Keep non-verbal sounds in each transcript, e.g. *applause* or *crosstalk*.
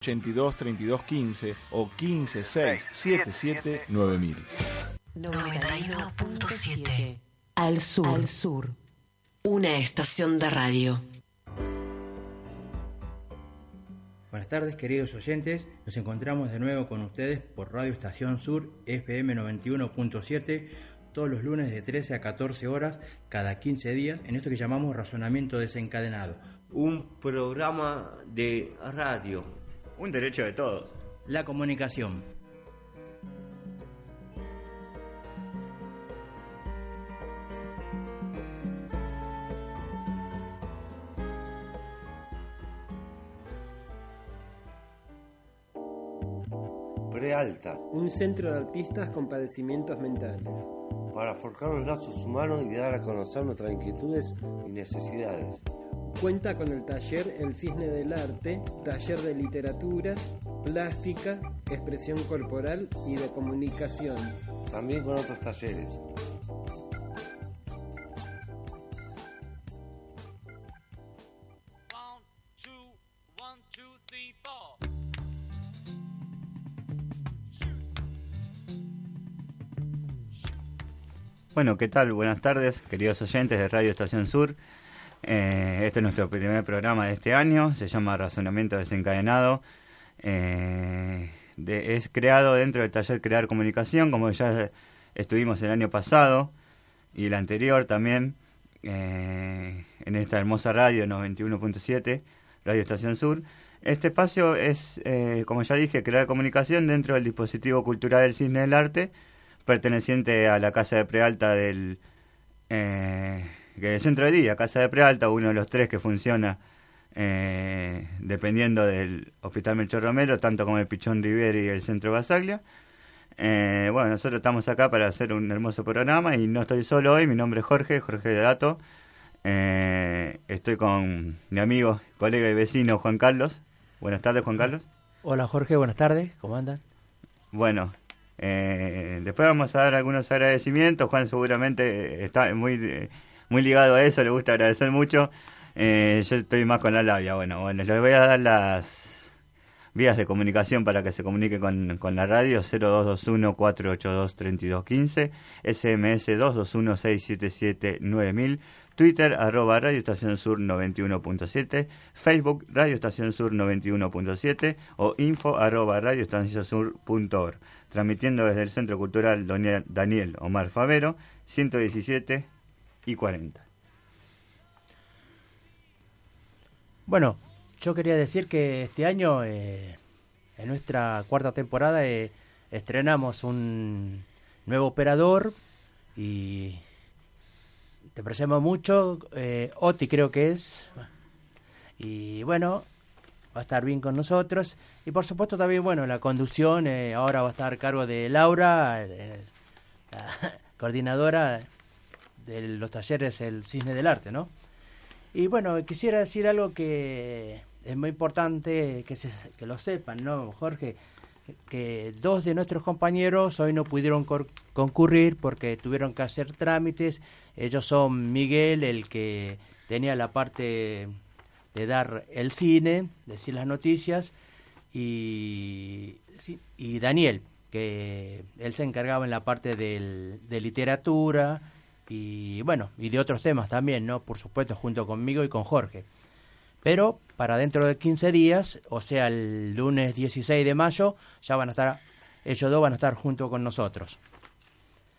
82 32 15 o 15 6 77 9000. 91.7 Al sur. Al sur. Una estación de radio. Buenas tardes, queridos oyentes. Nos encontramos de nuevo con ustedes por Radio Estación Sur FM 91.7 todos los lunes de 13 a 14 horas cada 15 días en esto que llamamos razonamiento desencadenado. Un programa de radio un derecho de todos. La comunicación. Prealta. Un centro de artistas con padecimientos mentales. Para forjar los lazos humanos y dar a conocer nuestras inquietudes y necesidades. Cuenta con el taller El Cisne del Arte, taller de literatura, plástica, expresión corporal y de comunicación. También con otros talleres. Bueno, ¿qué tal? Buenas tardes, queridos oyentes de Radio Estación Sur. Eh, este es nuestro primer programa de este año, se llama Razonamiento Desencadenado. Eh, es creado dentro del taller Crear Comunicación, como ya estuvimos el año pasado y el anterior también, eh, en esta hermosa radio 91.7, Radio Estación Sur. Este espacio es, como ya dije, crear comunicación dentro del dispositivo cultural del Cisne del Arte, perteneciente a la Casa de Prealta del que el centro de día, Casa de Prealta, uno de los tres que funciona eh, dependiendo del Hospital Melchor Romero, tanto como el Pichón Riviera y el Centro Basaglia. Eh, bueno, nosotros estamos acá para hacer un hermoso programa y no estoy solo hoy, mi nombre es Jorge, Jorge de Dato. Eh, estoy con mi amigo, colega y vecino Juan Carlos. Buenas tardes, Juan Carlos. Hola, Jorge, buenas tardes, ¿cómo andan? Bueno, después vamos a dar algunos agradecimientos. Juan seguramente está muy muy ligado a eso, le gusta agradecer mucho. Eh, yo estoy más con la labia. Bueno, bueno, les voy a dar las vías de comunicación para que se comunique con, con la radio 0221-482-3215, SMS 221-677-9000, Twitter arroba Radio Estación Sur 91.7, Facebook Radio Estación Sur 91.7 o info arroba Radio Estación Sur.org. Transmitiendo desde el Centro Cultural Daniel Omar Favero, 117 y 40. Bueno, yo quería decir que este año, eh, en nuestra cuarta temporada, eh, estrenamos un nuevo operador y te apreciamos mucho. Eh, Oti creo que es. Y bueno, va a estar bien con nosotros. Y por supuesto también, bueno, la conducción ahora va a estar a cargo de Laura, la *laughs* coordinadora de los talleres El Cisne del Arte, ¿no? Y bueno, quisiera decir algo que es muy importante que, se, que lo sepan, ¿no, Jorge? Que dos de nuestros compañeros hoy no pudieron concurrir porque tuvieron que hacer trámites. Ellos son Miguel, el que tenía la parte de dar el cine, decir las noticias, y, y Daniel, que él se encargaba en la parte del, de literatura, y bueno, y de otros temas también, ¿no? Por supuesto, junto conmigo y con Jorge. Pero para dentro de 15 días, o sea, el lunes 16 de mayo, ya van a estar, ellos dos van a estar junto con nosotros.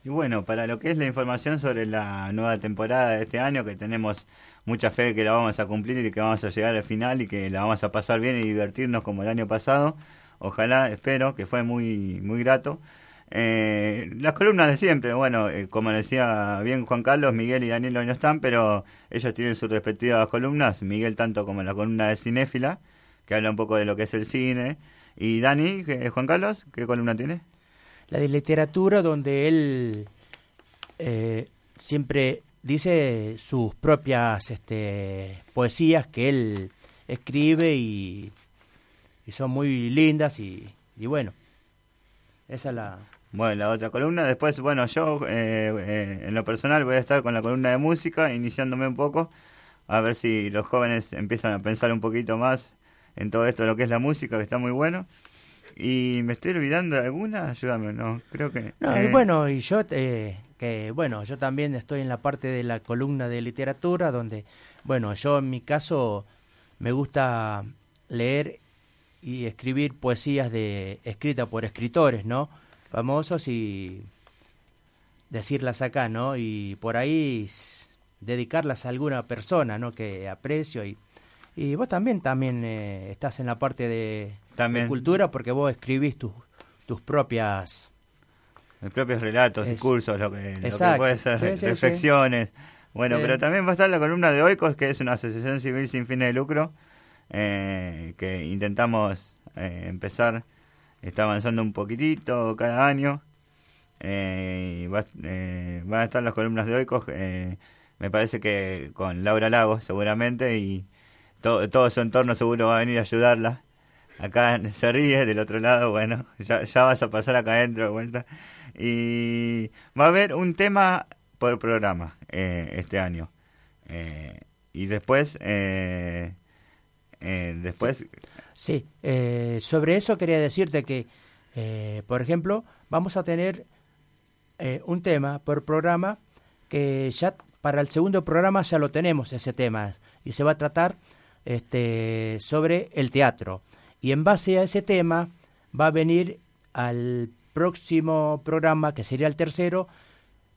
Y bueno, para lo que es la información sobre la nueva temporada de este año, que tenemos mucha fe de que la vamos a cumplir y que vamos a llegar al final y que la vamos a pasar bien y divertirnos como el año pasado, ojalá, espero, que fue muy, muy grato. Eh, las columnas de siempre, bueno, eh, como decía bien Juan Carlos, Miguel y Daniel hoy no están, pero ellos tienen sus respectivas columnas, Miguel tanto como la columna de Cinéfila, que habla un poco de lo que es el cine, ¿Y Dani, que- Juan Carlos, qué columna tiene? La de literatura donde él eh, siempre dice sus propias este, poesías que él escribe y, y son muy lindas y, y bueno, esa es la... Bueno, la otra columna. Después, bueno, yo eh, eh, en lo personal voy a estar con la columna de música, iniciándome un poco, a ver si los jóvenes empiezan a pensar un poquito más en todo esto de lo que es la música, que está muy bueno. Y me estoy olvidando de alguna, ayúdame, no, creo que... No, eh, y bueno, y yo, eh, que bueno, yo también estoy en la parte de la columna de literatura, donde, bueno, yo en mi caso me gusta leer y escribir poesías de escritas por escritores, ¿no? Famosos y decirlas acá, ¿no? Y por ahí dedicarlas a alguna persona, ¿no? Que aprecio y y vos también también eh, estás en la parte de, También. de cultura porque vos escribís tus tus propias Mis propios relatos, Es- discursos, lo que, lo que Exacto. puede ser, Sí, sí, sí. reflexiones. Bueno, pero también va a estar la columna de Oikos, que es una asociación civil sin fines de lucro, eh, que intentamos eh, empezar, está avanzando un poquitito cada año. Eh, y va, eh, van a estar las columnas de Oikos, eh, me parece que con Laura Lago seguramente, y todo, todo su entorno seguro va a venir a ayudarla. Acá se ríe, del otro lado, bueno, ya, ya vas a pasar acá adentro de vuelta. Y va a haber un tema por programa eh, este año. Eh, y después, eh, después, eh, sobre eso quería decirte que, eh, por ejemplo, vamos a tener eh, un tema por programa que ya para el segundo programa ya lo tenemos ese tema y se va a tratar este, sobre el teatro. Y en base a ese tema va a venir al próximo programa, que sería el tercero,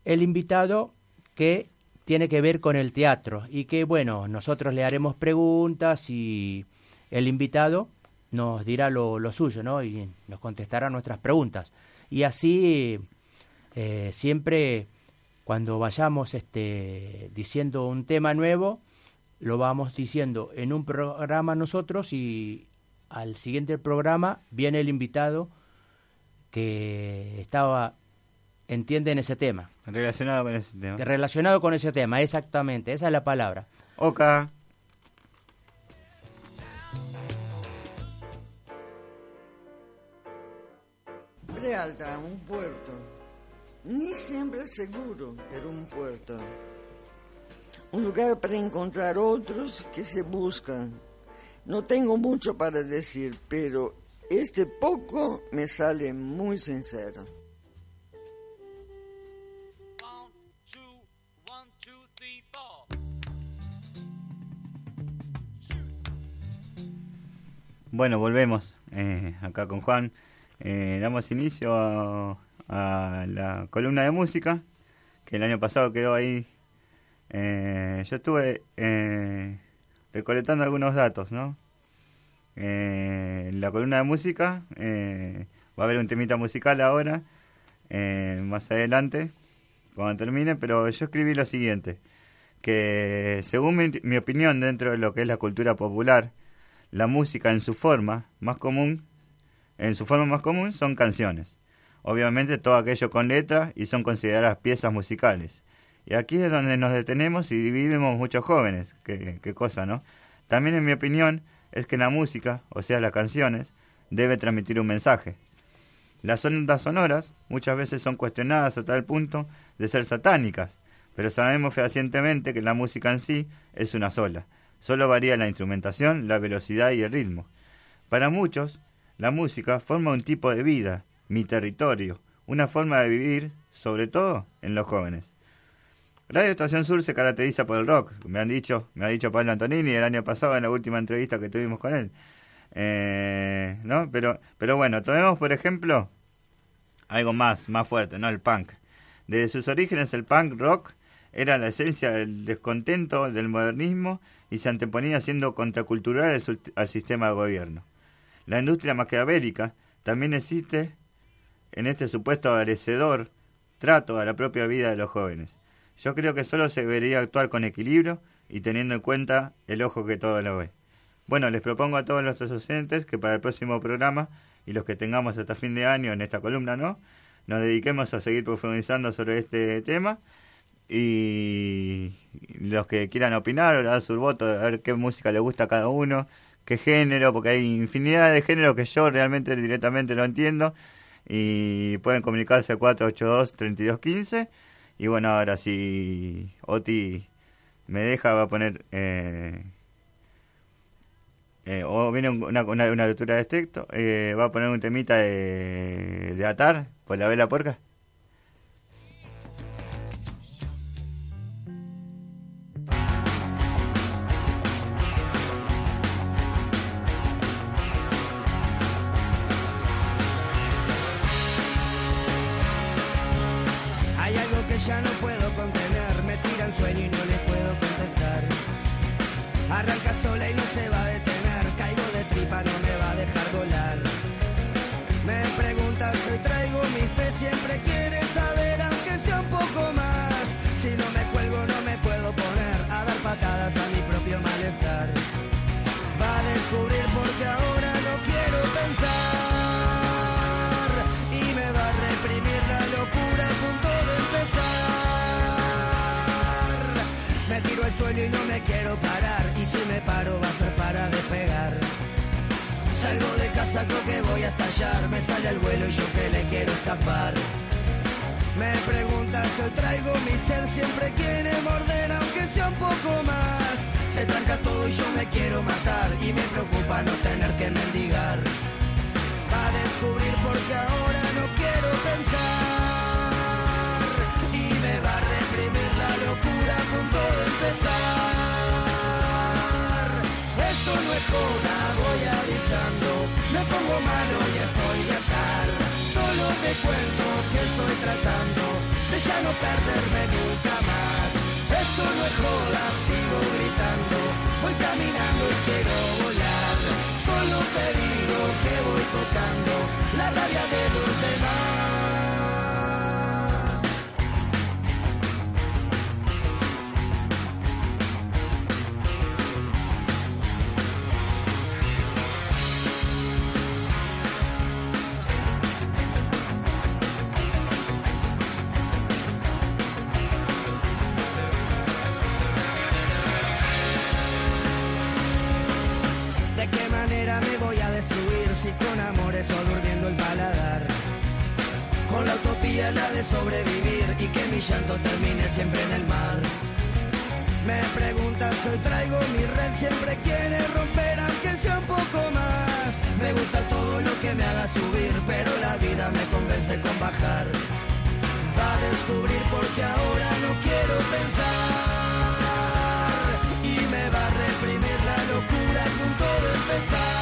el invitado que tiene que ver con el teatro y que bueno, nosotros le haremos preguntas y el invitado nos dirá lo, lo suyo, ¿no? Y nos contestará nuestras preguntas. Y así eh, siempre cuando vayamos este, diciendo un tema nuevo, lo vamos diciendo en un programa nosotros y al siguiente programa viene el invitado que estaba entiende en ese tema. relacionado con ese tema. Relacionado con ese tema, exactamente, esa es la palabra. Prealta, un puerto. Ni siempre seguro, pero un puerto. Un lugar para encontrar otros que se buscan. No tengo mucho para decir, pero este poco me sale muy sincero. Bueno, volvemos eh, acá con Juan. Eh, damos inicio a, a la columna de música, que el año pasado quedó ahí. Eh, yo estuve eh, recolectando algunos datos, ¿no? Eh, en la columna de música eh, va a haber un temita musical ahora, eh, más adelante, cuando termine, pero yo escribí lo siguiente, que según mi, mi opinión dentro de lo que es la cultura popular, la música en su forma más común, en su forma más común son canciones. Obviamente todo aquello con letra y son consideradas piezas musicales. Y aquí es donde nos detenemos y vivimos muchos jóvenes. Qué, qué cosa, ¿no? También en mi opinión es que la música, o sea las canciones, debe transmitir un mensaje. Las ondas sonoras muchas veces son cuestionadas a tal punto de ser satánicas, pero sabemos fehacientemente que la música en sí es una sola. Solo varía la instrumentación, la velocidad y el ritmo. Para muchos, la música forma un tipo de vida, mi territorio, una forma de vivir, sobre todo en los jóvenes. Radio Estación Sur se caracteriza por el rock, me han dicho, me ha dicho Pablo Antonini el año pasado en la última entrevista que tuvimos con él. Eh, ¿no? Pero, pero bueno, tomemos por ejemplo algo más, más fuerte, ¿no? El punk. Desde sus orígenes el punk rock era la esencia del descontento del modernismo y se anteponía siendo contracultural al, sistema de gobierno. La industria maquiavélica también existe en este supuesto agradecedor trato a la propia vida de los jóvenes. Yo creo que solo se debería actuar con equilibrio y teniendo en cuenta el ojo que todo lo ve. Bueno, les propongo a todos nuestros docentes que para el próximo programa y los que tengamos hasta fin de año en esta columna, ¿no? Nos dediquemos a seguir profundizando sobre este tema y los que quieran opinar, dar su voto, a ver qué música le gusta a cada uno, qué género, porque hay infinidad de géneros que yo realmente directamente no entiendo y pueden comunicarse a 482-3215 y bueno, ahora si Oti me deja va a poner... Eh, eh, o viene una, una, una lectura de texto, eh, va a poner un temita de, de atar por la vela porca. Ya no puedo contener, me tira el sueño y no le puedo contestar. Arranca sola y no se va y no me quiero parar y si me paro va a ser para despegar. Salgo de casa, creo que voy a estallar, me sale al vuelo y yo que le quiero escapar. Me preguntas, hoy traigo mi ser, siempre quiere morder, aunque sea un poco más. Se tranca todo y yo me quiero matar, y me preocupa no tener que mendigar. Va a descubrir porque ahora no quiero pensar, Joda, voy avisando, me pongo malo y estoy de atar. Solo te cuento que estoy tratando de ya no perderme nunca más. Esto no es joda, sigo gritando, voy caminando y quiero volar. Solo te digo que voy tocando la rabia de los demás. Si con amores o durmiendo el paladar? Con la utopía la de sobrevivir y que mi llanto termine siempre en el mar. Me preguntas, hoy traigo mi red, siempre quiere romper aunque sea un poco más. Me gusta todo lo que me haga subir, pero la vida me convence con bajar. Va a descubrir porque ahora no quiero pensar y me va a reprimir la locura a punto de empezar.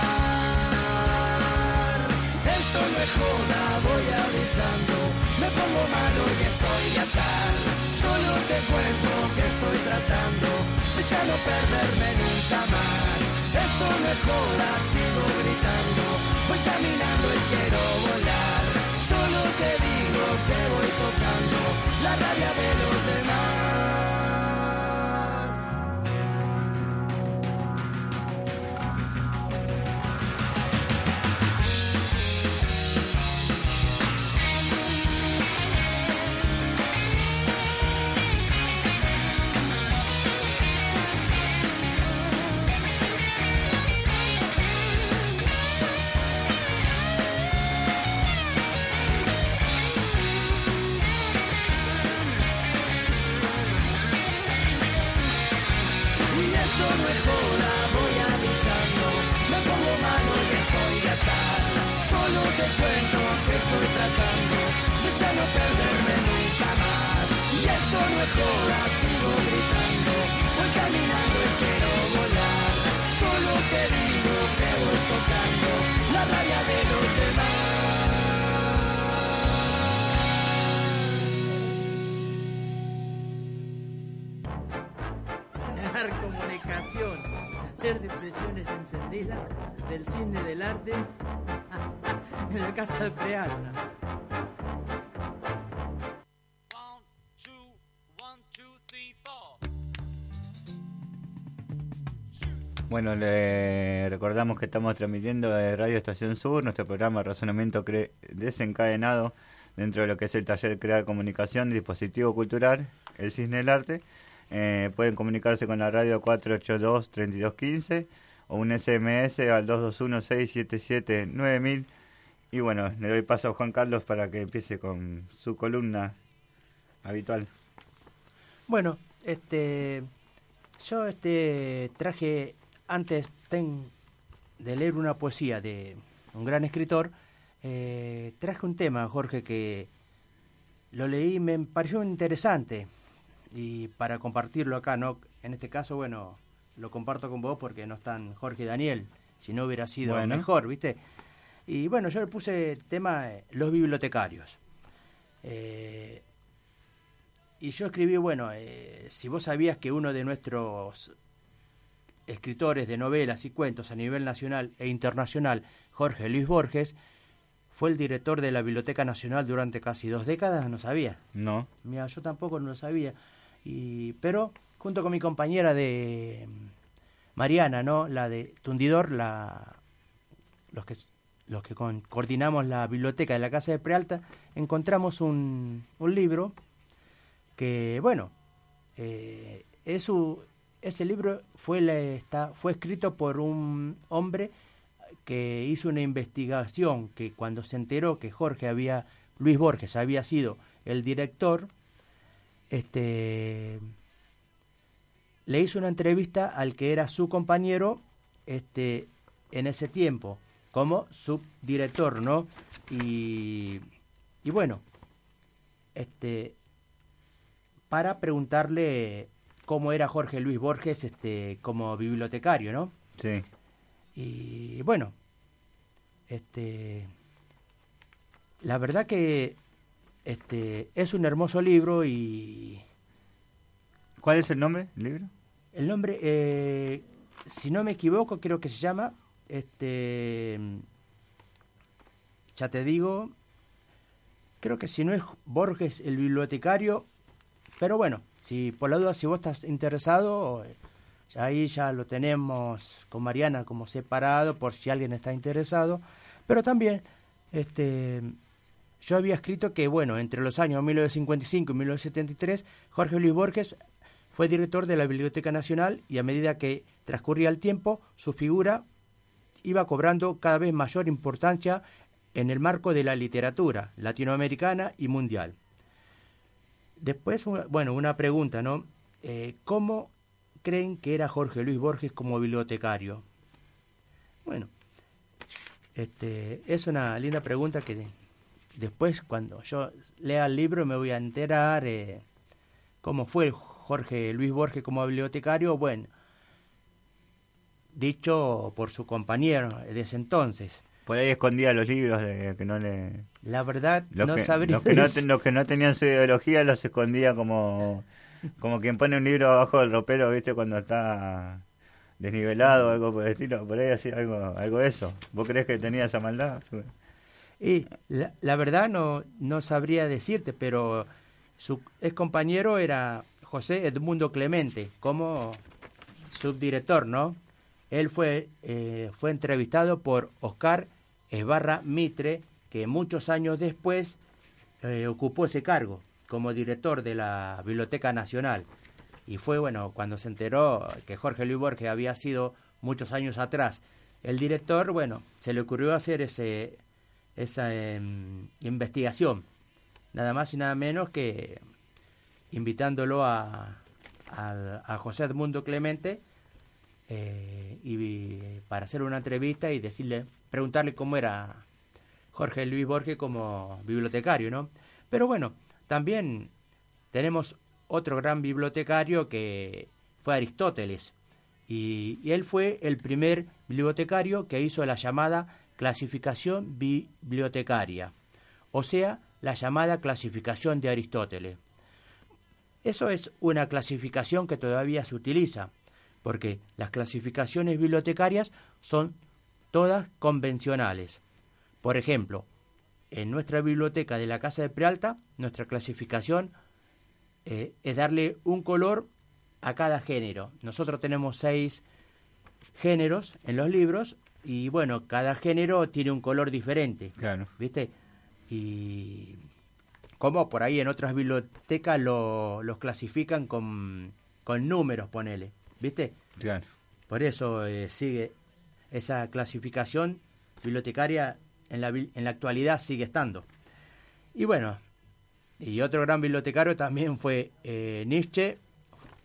Voy avisando, me pongo malo y estoy acá. Solo te cuento que estoy tratando de ya no perderme nunca más. Esto es joda, sigo gritando, voy caminando y quiero volar. Solo te digo que voy tocando la rabia de los demás. Perderme nunca más. Y esto no es joda, sigo gritando, voy caminando y quiero volar. Solo te digo que voy tocando la rabia de los demás. Comunicación, hacer depresiones encendidas del cine del arte *laughs* en la casa de Prealta. Bueno, le recordamos que estamos transmitiendo de Radio Estación Sur, nuestro programa Razonamiento Cre- Desencadenado, dentro de lo que es el taller Crear Comunicación, Dispositivo Cultural, el Cisne del Arte. Eh, pueden comunicarse con la radio 482-3215 o un SMS al 221-677-9000. Y bueno, le doy paso a Juan Carlos para que empiece con su columna habitual. Bueno, este, yo este traje antes ten- de leer una poesía de un gran escritor, eh, traje un tema, Jorge, que lo leí y me pareció interesante y para compartirlo acá, no, en este caso, bueno, lo comparto con vos porque no están Jorge y Daniel, si no hubiera sido Bueno. mejor, ¿viste? Y bueno, yo le puse el tema eh, los bibliotecarios. Eh, y yo escribí, bueno, si vos sabías que uno de nuestros escritores de novelas y cuentos a nivel nacional e internacional, Jorge Luis Borges, fue el director de la Biblioteca Nacional durante casi dos décadas, no sabía. No. Mira, yo tampoco no lo sabía. Y, pero junto con mi compañera de Mariana, ¿no? La de Tundidor, la, los que, los que con- coordinamos la biblioteca de la Casa de Prealta, encontramos un, un libro que, bueno, eh, es su- ese libro fue, está, fue escrito por un hombre que hizo una investigación que cuando se enteró que Jorge había, Luis Borges había sido el director, este, le hizo una entrevista al que era su compañero este, en ese tiempo, como subdirector, ¿no? Y, y bueno, este, para preguntarle cómo era Jorge Luis Borges este, como bibliotecario, ¿no? Sí. Y bueno, este, la verdad que este, es un hermoso libro y... ¿Cuál es el nombre del libro? El nombre, eh, si no me equivoco, creo que se llama, este, ya te digo, creo que si no es Borges el bibliotecario, pero bueno, si por la duda, si vos estás interesado, eh, ahí ya lo tenemos con Mariana como separado por si alguien está interesado, pero también, este, yo había escrito que, bueno, entre los años 1955 y 1973, Jorge Luis Borges fue director de la Biblioteca Nacional y a medida que transcurría el tiempo, su figura iba cobrando cada vez mayor importancia en el marco de la literatura latinoamericana y mundial. Después, bueno, una pregunta, ¿no? Eh, ¿Cómo creen que era Jorge Luis Borges como bibliotecario? Bueno, este, es una linda pregunta que después cuando yo lea el libro me voy a enterar eh, cómo fue Jorge Luis Borges como bibliotecario, bueno, dicho por su compañero de ese entonces. Por ahí escondía los libros de que no le... La verdad, Los no que, sabría los que no, *laughs* ten- los que no tenían su ideología los escondía como como quien pone un libro abajo del ropero, ¿viste? Cuando está desnivelado o algo por el estilo. Por ahí así, algo, algo de eso. ¿Vos crees que tenía esa maldad? Y la, la verdad no, no sabría decirte, pero su ex compañero era José Edmundo Clemente, como subdirector, ¿no? Él fue, eh, fue entrevistado por Oscar Esbarra Mitre, que muchos años después eh, ocupó ese cargo como director de la Biblioteca Nacional. Y fue, bueno, cuando se enteró que Jorge Luis Borges había sido muchos años atrás el director, bueno, se le ocurrió hacer ese, esa em, investigación. Nada más y nada menos que invitándolo a, a, a José Edmundo Clemente eh, y para hacer una entrevista y decirle, preguntarle cómo era Jorge Luis Borges como bibliotecario, ¿no? Pero bueno, también tenemos otro gran bibliotecario que fue Aristóteles. Y él fue el primer bibliotecario que hizo la llamada clasificación bibliotecaria, o sea, la llamada clasificación de Aristóteles. Eso es una clasificación que todavía se utiliza, porque las clasificaciones bibliotecarias son todas convencionales. Por ejemplo, en nuestra biblioteca de la Casa de Prealta, nuestra clasificación eh, es darle un color a cada género. Nosotros tenemos seis géneros en los libros y bueno, cada género tiene un color diferente. Claro. ¿Viste? Y como por ahí en otras bibliotecas lo- los clasifican con, con números, ponele. ¿Viste? Claro. Por eso eh, sigue esa clasificación bibliotecaria en la, en la actualidad sigue estando. Y bueno, y otro gran bibliotecario también fue eh, Nietzsche,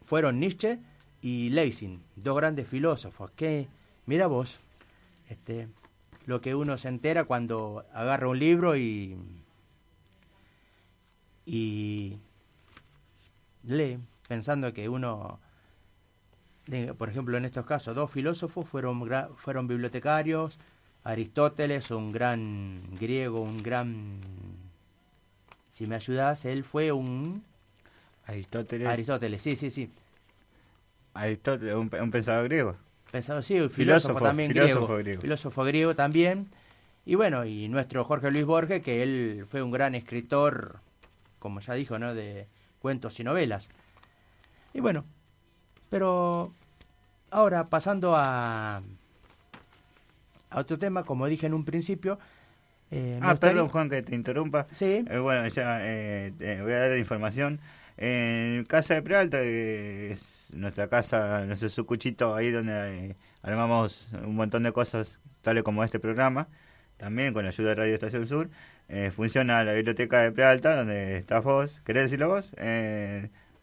fueron Nietzsche y Lessing, dos grandes filósofos. Que, mira vos, este, lo que uno se entera cuando agarra un libro y, y lee, pensando que uno, de- por ejemplo, en estos casos, dos filósofos fueron, fueron bibliotecarios, Aristóteles, un gran griego, un gran... Si me ayudas, él fue un... Aristóteles. Aristóteles, sí, sí, sí. Aristóteles, un, un pensador griego. Pensado, sí, un filósofo, Filósofo, también filósofo griego, griego. Filósofo griego también. Y bueno, y nuestro Jorge Luis Borges, que él fue un gran escritor, como ya dijo, ¿no? De cuentos y novelas. Y bueno, pero ahora pasando a, a otro tema, como dije en un principio. eh, Ah, gustaría- perdón, Juan, que te interrumpa. Sí. Eh, bueno, ya eh, te voy a dar la información. En Casa de Prealta, que es nuestra casa, nuestro sucuchito, ahí donde eh, armamos un montón de cosas, tales como este programa, también con la ayuda de Radio Estación Sur, eh, funciona la biblioteca de Prealta, donde estás vos. ¿Querés decirlo vos?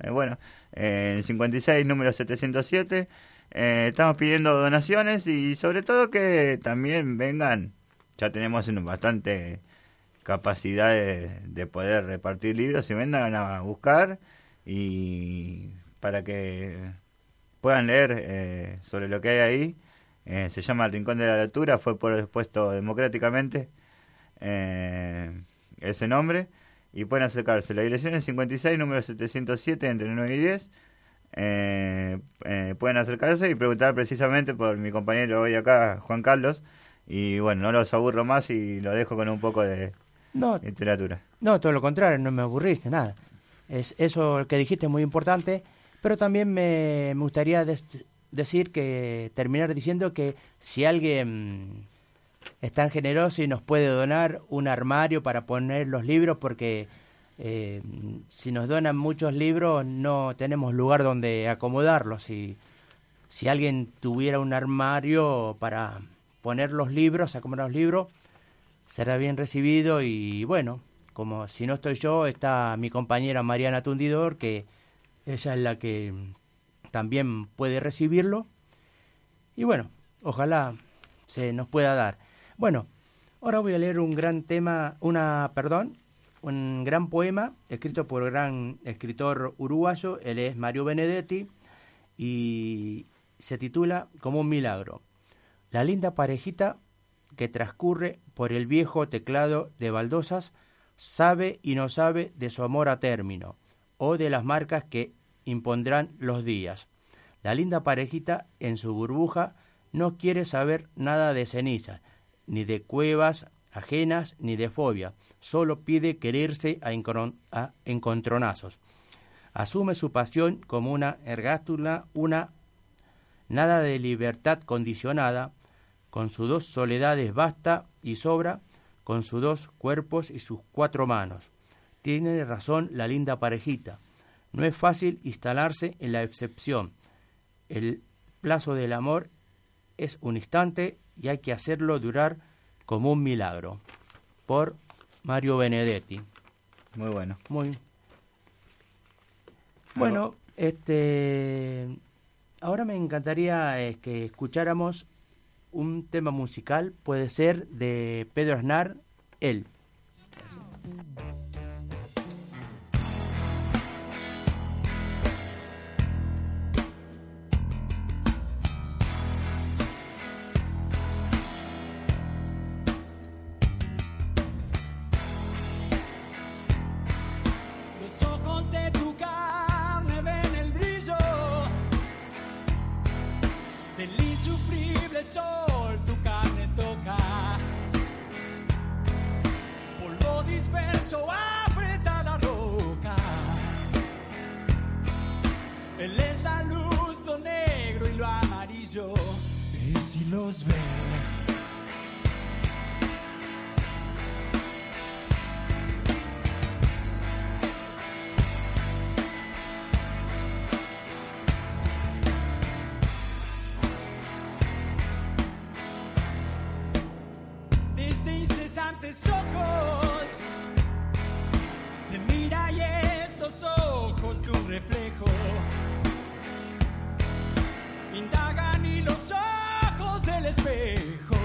Eh, bueno, eh, en 56, número 707, eh, estamos pidiendo donaciones y sobre todo que también vengan, ya tenemos bastante capacidad de, de poder repartir libros y vengan a buscar y para que puedan leer eh, sobre lo que hay ahí. Se llama El Rincón de la Lectura, fue propuesto democráticamente eh, ese nombre y pueden acercarse. La dirección es 56, número 707, entre 9 y 10. Eh, eh, pueden acercarse y preguntar precisamente por mi compañero hoy acá, Juan Carlos. Y bueno, no los aburro más y lo dejo con un poco de No. literatura. No, todo lo contrario, no me aburriste, nada. Es eso que dijiste es muy importante, pero también me, me gustaría des- decir que terminar diciendo que si alguien es tan generoso y nos puede donar un armario para poner los libros, porque eh, si nos donan muchos libros no tenemos lugar donde acomodarlos. Y si alguien tuviera un armario para poner los libros, acomodar los libros, será bien recibido y bueno, como si no estoy yo, está mi compañera Mariana Tundidor, que ella es la que también puede recibirlo. Y bueno, ojalá se nos pueda dar. Bueno, ahora voy a leer un gran tema, una, perdón, un gran poema escrito por el gran escritor uruguayo, él es Mario Benedetti, y se titula Como un milagro. La linda parejita que transcurre por el viejo teclado de baldosas sabe y no sabe de su amor a término o de las marcas que impondrán los días. La linda parejita en su burbuja no quiere saber nada de cenizas, ni de cuevas ajenas, ni de fobia, solo pide quererse a, encontronazos. Asume su pasión como una ergástula, una nada de libertad condicionada, con sus dos soledades basta y sobra, con sus dos cuerpos y sus cuatro manos. Tiene razón la linda parejita. No es fácil instalarse en la excepción. El plazo del amor es un instante y hay que hacerlo durar como un milagro. Por Mario Benedetti. Muy bueno. Muy bueno, este ahora me encantaría eh, que escucháramos un tema musical, puede ser de Pedro Aznar, él. Ojos te mira y estos ojos tu reflejo. Indagan y los ojos del espejo.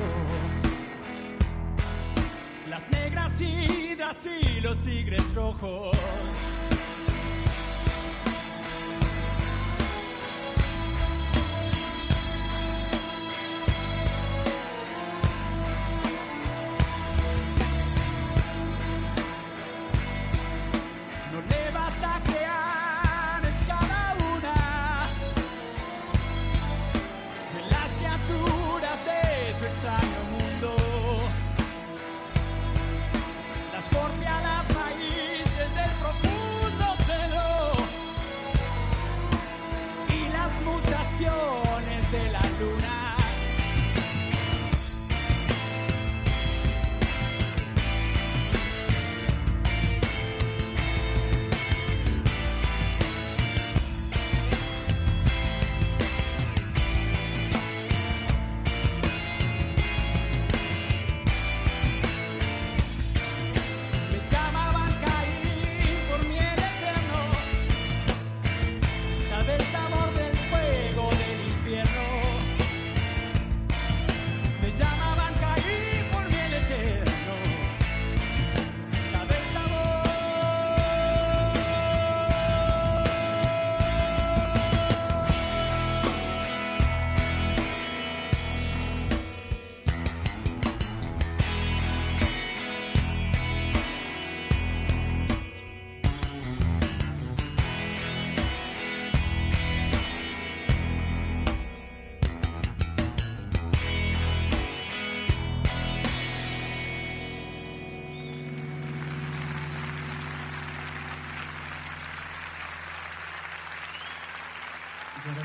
Las negras hidras y los tigres rojos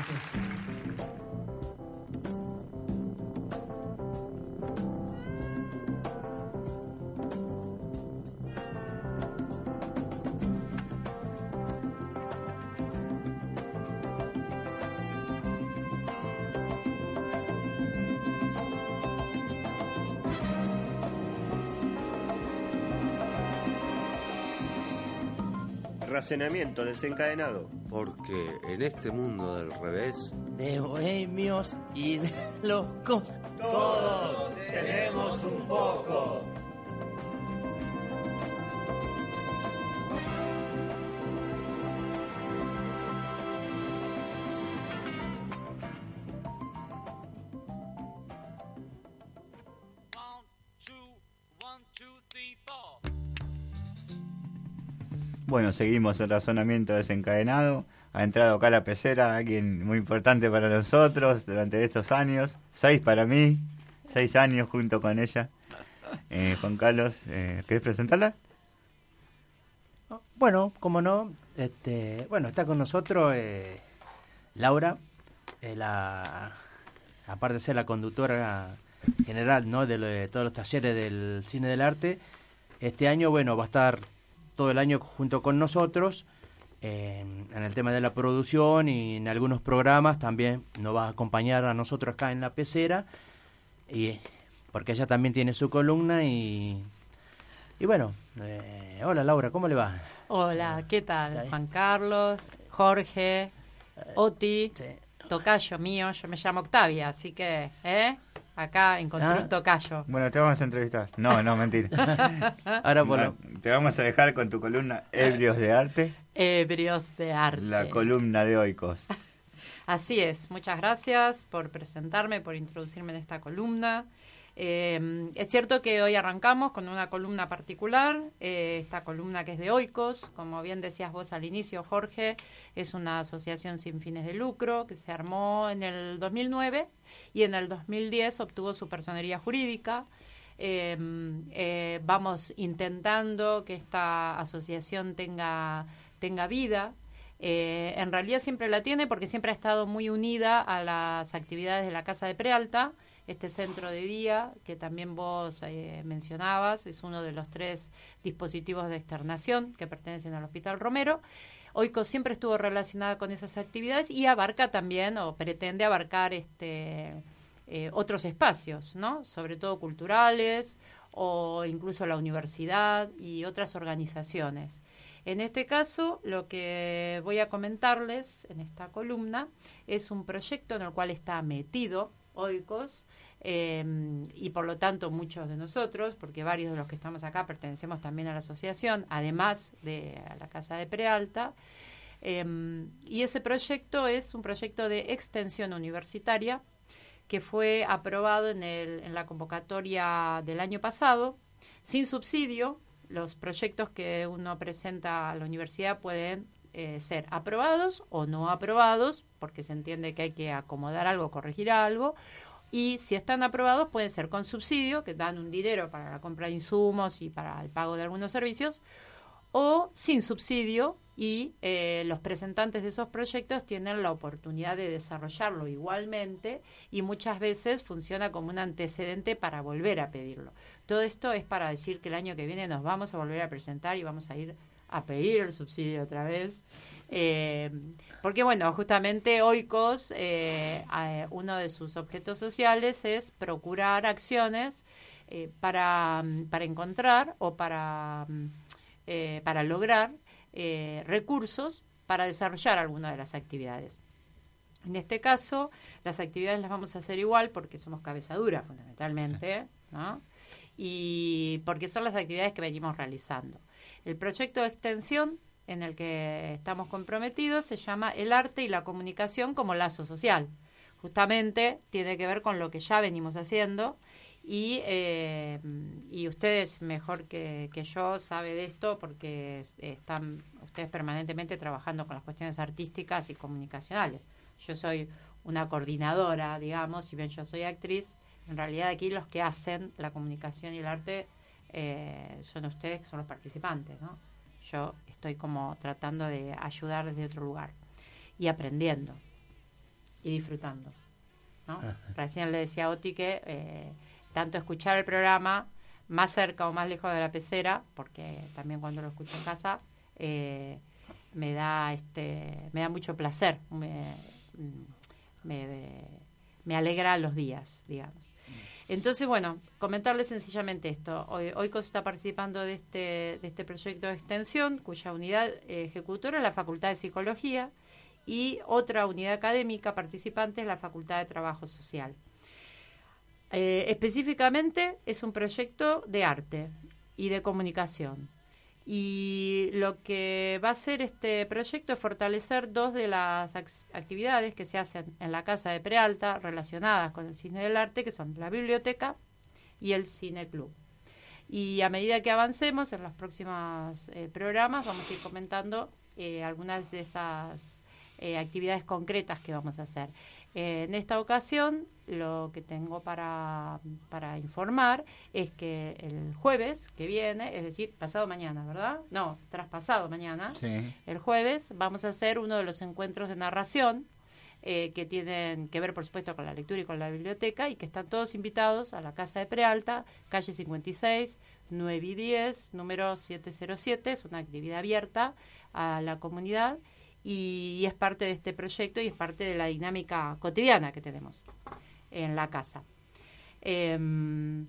Gracias. Racionamiento desencadenado. Porque en este mundo del revés, De bohemios y de locos. Todos Bueno, seguimos el razonamiento desencadenado. Ha entrado acá la pecera, alguien muy importante para nosotros durante estos años. Seis para mí, seis años junto con ella. *laughs* Eh, Juan Carlos, eh, ¿querés presentarla? Bueno, como no, este, bueno, está con nosotros eh, Laura, eh, la, aparte de ser la conductora general ¿no? de, lo de todos los talleres del cine del arte, este año, bueno, va a estar todo el año junto con nosotros eh, en el tema de la producción y en algunos programas también nos va a acompañar a nosotros acá en la pecera, y, porque ella también tiene su columna y, y bueno, eh, hola Laura, ¿cómo le va? Hola, ¿qué tal? Juan Carlos, Jorge, Oti, tocayo mío, yo me llamo Octavia, así que, ¿eh? Acá encontré Ah. un tocayo. Bueno, te vamos a entrevistar. No, no, mentira. *laughs* Ahora por No, Te vamos a dejar con tu columna Ebrios de Arte, Ebrios de arte. la columna de Oikos. *laughs* Así es, muchas gracias por presentarme, por introducirme en esta columna. Eh, es cierto que hoy arrancamos con una columna particular, eh, esta columna que es de Oikos, como bien decías vos al inicio, Jorge, es una asociación sin fines de lucro que se armó en el 2009 y en el 2010 obtuvo su personería jurídica. Eh, eh, vamos intentando que esta asociación tenga, tenga vida. Eh, en realidad siempre la tiene porque siempre ha estado muy unida a las actividades de la Casa de Prealta, este centro de día que también vos eh, mencionabas, es uno de los tres dispositivos de externación que pertenecen al Hospital Romero. Oico siempre estuvo relacionada con esas actividades y abarca también o pretende abarcar este eh, otros espacios, ¿no? Sobre todo culturales o incluso la universidad y otras organizaciones. En este caso, lo que voy a comentarles en esta columna es un proyecto en el cual está metido Oikos eh, y por lo tanto muchos de nosotros, porque varios de los que estamos acá pertenecemos también a la asociación, además de la Casa de Prealta. Eh, y ese proyecto es un proyecto de extensión universitaria que fue aprobado en, el, en la convocatoria del año pasado, sin subsidio, los proyectos que uno presenta a la universidad pueden eh, ser aprobados o no aprobados, porque se entiende que hay que acomodar algo, corregir algo, y si están aprobados pueden ser con subsidio, que dan un dinero para la compra de insumos y para el pago de algunos servicios, o sin subsidio y eh, los presentantes de esos proyectos tienen la oportunidad de desarrollarlo igualmente y muchas veces funciona como un antecedente para volver a pedirlo. Todo esto es para decir que el año que viene nos vamos a volver a presentar y vamos a ir a pedir el subsidio otra vez. Eh, porque bueno, justamente OICOS, eh, uno de sus objetos sociales es procurar acciones para, para encontrar o para eh, para lograr eh, recursos para desarrollar alguna de las actividades. En este caso, las actividades las vamos a hacer igual porque somos cabeza dura, fundamentalmente, ¿no? y porque son las actividades que venimos realizando. El proyecto de extensión en el que estamos comprometidos se llama El arte y la comunicación como lazo social. Justamente tiene que ver con lo que ya venimos haciendo y, eh, y ustedes mejor que, que yo sabe de esto porque están ustedes permanentemente trabajando con las cuestiones artísticas y comunicacionales. Yo soy una coordinadora, digamos, si bien yo soy actriz, en realidad aquí los que hacen la comunicación y el arte eh, son ustedes, que son los participantes, ¿no? Yo estoy como tratando de ayudar desde otro lugar y aprendiendo y disfrutando, ¿no? Recién le decía a Oti que eh, tanto escuchar el programa más cerca o más lejos de la pecera, porque también cuando lo escucho en casa eh, me da este me da mucho placer, me, me, alegra los días, digamos. Entonces, bueno, comentarles sencillamente esto. Hoy, hoy está participando de este, de este proyecto de extensión, cuya unidad ejecutora es la Facultad de Psicología y otra unidad académica participante es la Facultad de Trabajo Social. Eh, específicamente es un proyecto de arte y de comunicación. Y lo que va a hacer este proyecto es fortalecer dos de las actividades que se hacen en la Casa de Prealta relacionadas con el cine del arte, que son la biblioteca y el cine club. Y a medida que avancemos en los próximos eh, programas, vamos a ir comentando eh, algunas de esas actividades concretas que vamos a hacer. En esta ocasión lo que tengo para, para informar es que el jueves que viene, es decir, pasado mañana, ¿verdad? No, traspasado mañana, el jueves vamos a hacer uno de los encuentros de narración eh, que tienen que ver, por supuesto, con la lectura y con la biblioteca y que están todos invitados a la Casa de Prealta, calle 56, 9 y 10, número 707. Es una actividad abierta a la comunidad y es parte de este proyecto y es parte de la dinámica cotidiana que tenemos en la casa. Em,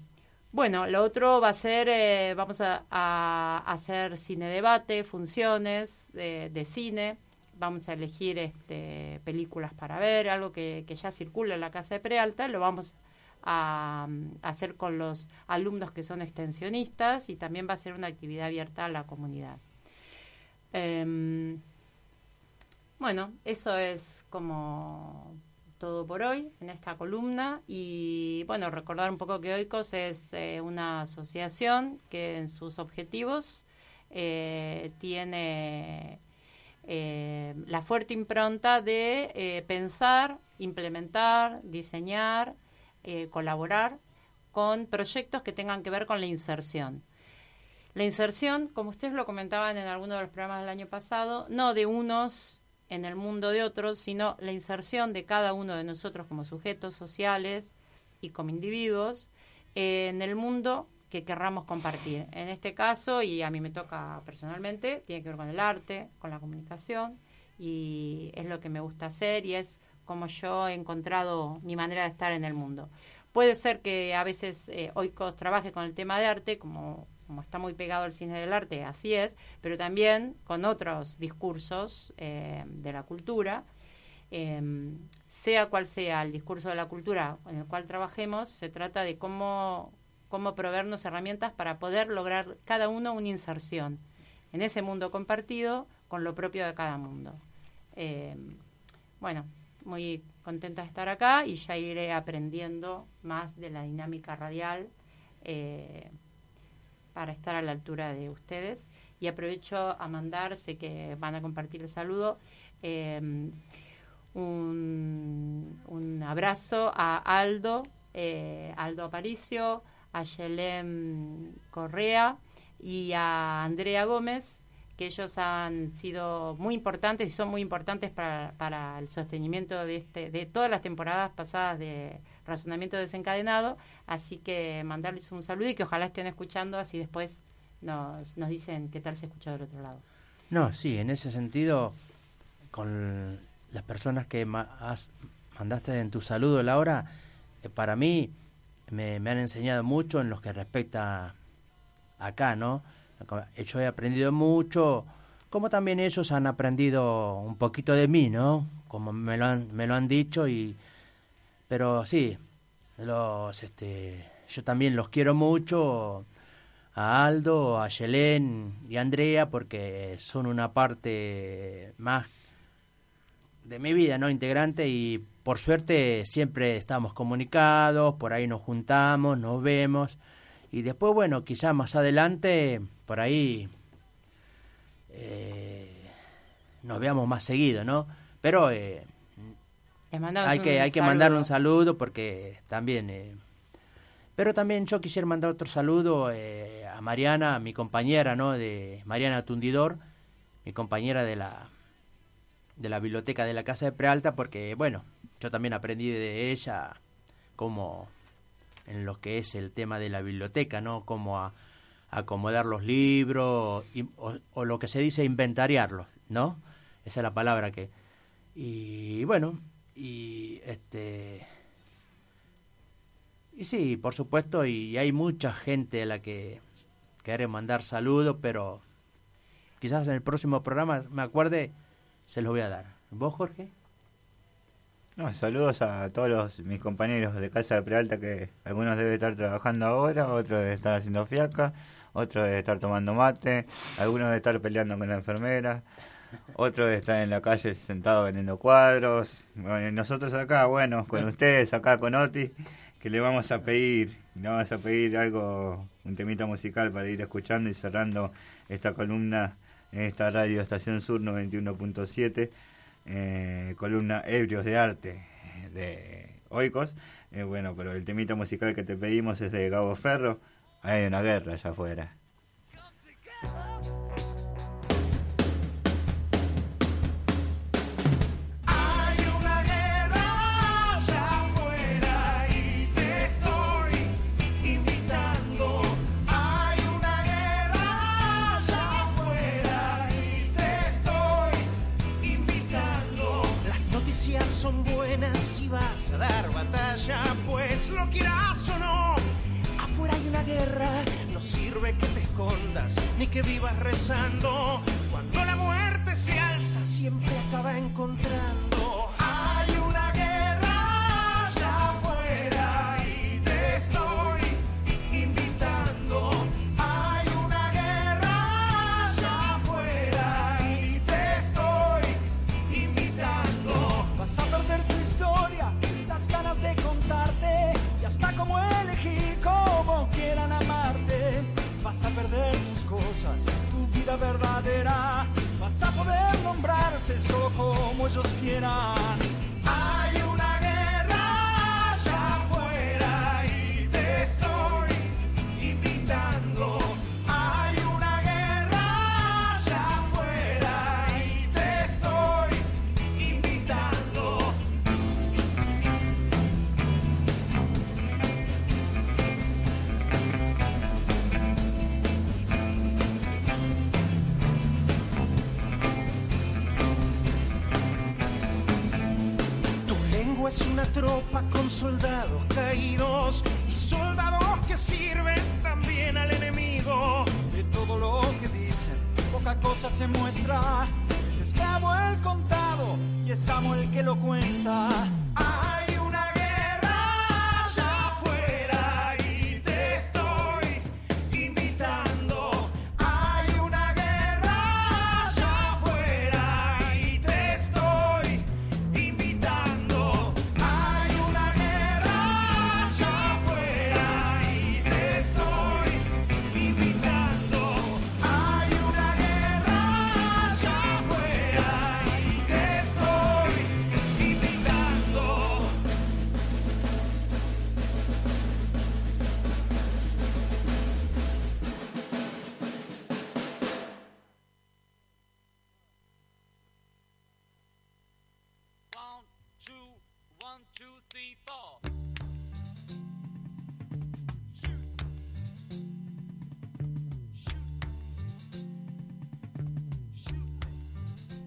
bueno, lo otro va a ser, eh, vamos a, hacer cine debate, funciones de, cine, vamos a elegir este, películas para ver, algo que, ya circula en la casa de Prealta, lo vamos a, hacer con los alumnos que son extensionistas y también va a ser una actividad abierta a la comunidad. Em, bueno, eso es como todo por hoy en esta columna y bueno, recordar un poco que OICOS es eh, una asociación que en sus objetivos eh, tiene eh, la fuerte impronta de pensar, implementar, diseñar, colaborar con proyectos que tengan que ver con la inserción. La inserción, como ustedes lo comentaban en alguno de los programas del año pasado, no de unos en el mundo de otros, sino la inserción de cada uno de nosotros como sujetos sociales y como individuos en el mundo que querramos compartir. En este caso, y a mí me toca personalmente, tiene que ver con el arte, con la comunicación, y es lo que me gusta hacer y es como yo he encontrado mi manera de estar en el mundo. Puede ser que a veces eh, Oikos trabaje con el tema de arte, como, como está muy pegado al cine del arte, así es, pero también con otros discursos eh, de la cultura. Em, sea cual sea el discurso de la cultura en el cual trabajemos, se trata de cómo, cómo proveernos herramientas para poder lograr cada uno una inserción en ese mundo compartido con lo propio de cada mundo. Em, bueno, muy contenta de estar acá y ya iré aprendiendo más de la dinámica radial eh, para estar a la altura de ustedes. Y aprovecho a mandar, sé que van a compartir el saludo, em, un, un, abrazo a Aldo, eh, Aldo Aparicio, a Yelem Correa y a Andrea Gómez, que ellos han sido muy importantes y son muy importantes para, para el sostenimiento de, este, de todas las temporadas pasadas de Razonamiento Desencadenado. Así que mandarles un saludo y que ojalá estén escuchando, así después nos, nos dicen qué tal se escuchó del otro lado. No, sí, en ese sentido, con las personas que has, mandaste en tu saludo, Laura, eh, para mí me, me han enseñado mucho en lo que respecta acá, ¿no? Yo he aprendido mucho, como también ellos han aprendido un poquito de mí, ¿no? Como me lo han, me lo han dicho y... Pero sí, los, este, yo también los quiero mucho, a Aldo, a Yelén y a Andrea, porque son una parte más de mi vida, ¿no? Integrante y por suerte siempre estamos comunicados, por ahí nos juntamos, nos vemos y después, bueno, quizás más adelante, por ahí eh, nos veamos más seguido, ¿no? Pero eh, hay que, hay que mandar un saludo porque también... Eh, pero también yo quisiera mandar otro saludo eh, a Mariana, mi compañera, ¿no? De Mariana Tundidor, mi compañera de la de la biblioteca de la Casa de Prealta, porque, bueno, yo también aprendí de ella cómo en lo que es el tema de la biblioteca, ¿no? Cómo a, acomodar los libros o, lo que se dice inventariarlos, ¿no? Esa es la palabra que y bueno, y este y sí, por supuesto, y hay mucha gente a la que quiere mandar saludos, pero quizás en el próximo programa me acuerde se los voy a dar. ¿Vos, Jorge? No, saludos a todos los, mis compañeros de Casa de Prealta que algunos deben estar trabajando ahora, otros deben estar haciendo fiaca, otros deben estar tomando mate, algunos deben estar peleando con la enfermera, deben estar en la calle sentados vendiendo cuadros. Bueno, nosotros acá, bueno, con ustedes, acá con Oti, que le vamos a pedir, le vamos a pedir algo, un temita musical para ir escuchando y cerrando esta columna en esta radio Estación Sur 91.7 eh, columna Ebrios de Arte de Oikos. Eh, bueno, pero el temita musical que te pedimos es de Gabo Ferro. Hay una guerra allá afuera. Dar batalla, pues lo quieras o no. Afuera hay una guerra, no sirve que te escondas ni que vivas rezando. Cuando la muerte se alza, siempre acaba encontrando. Y hasta cómo elegir cómo quieran amarte. Vas a perder tus cosas, tu vida verdadera. Vas a poder nombrarte solo como ellos quieran. Tropa con soldados caídos y soldados que sirven también al enemigo. De todo lo que dicen, poca cosa se muestra. Es esclavo el contado y es amo el que lo cuenta.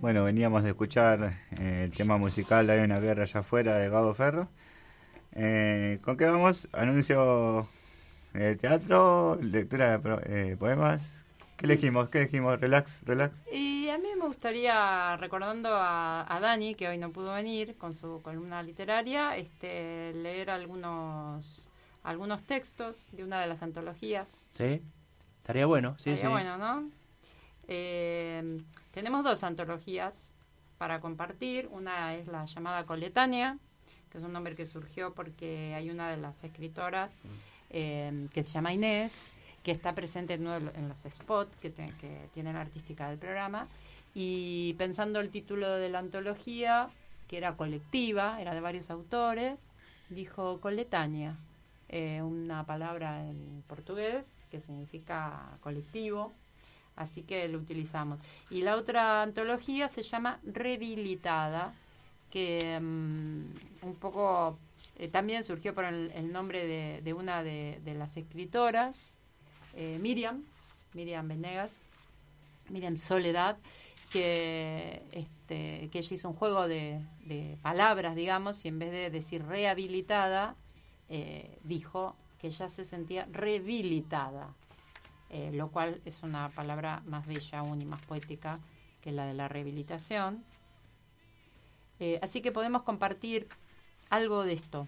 Bueno, veníamos de escuchar eh, el tema musical Hay una guerra allá afuera de Gabo Ferro. Eh, ¿Con qué vamos? Anuncio de teatro, lectura de pro- eh, poemas. ¿Qué elegimos? ¿Qué elegimos? Relax, relax. Y a mí me gustaría, recordando a, a Dani, que hoy no pudo venir con su columna literaria, este, leer algunos, algunos textos de una de las antologías. Sí, estaría bueno, sí, Estaría sí. bueno, ¿no? Eh, tenemos dos antologías para compartir. Una es la llamada Coletánea, que es un nombre que surgió porque hay una de las escritoras eh, que se llama Inés, que está presente en, uno los spots que, que tiene la artística del programa. Y pensando el título de la antología, que era colectiva, era de varios autores, dijo coletánea, eh, una palabra en portugués que significa colectivo, así que lo utilizamos. Y la otra antología se llama Rehabilitada, que mm, un poco eh, también surgió por el, nombre de, una de, las escritoras, eh, Miriam, Miriam Venegas, Miriam Soledad, que, este, que ella hizo un juego de, de palabras, digamos, y en vez de decir rehabilitada, eh, dijo que ella se sentía rehabilitada, eh, lo cual es una palabra más bella aún y más poética que la de la rehabilitación. Eh, así que podemos compartir algo de esto.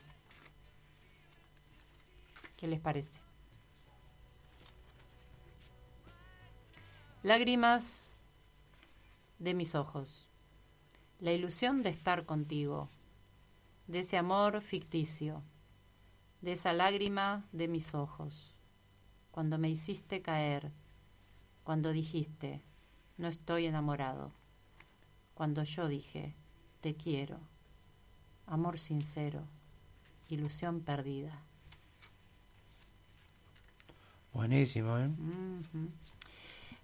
¿Qué les parece? Lágrimas de mis ojos. La ilusión de estar contigo. De ese amor ficticio. De esa lágrima de mis ojos. Cuando me hiciste caer. Cuando dijiste, no estoy enamorado. Cuando yo dije, te quiero. Amor sincero. Ilusión perdida. Buenísimo, ¿eh?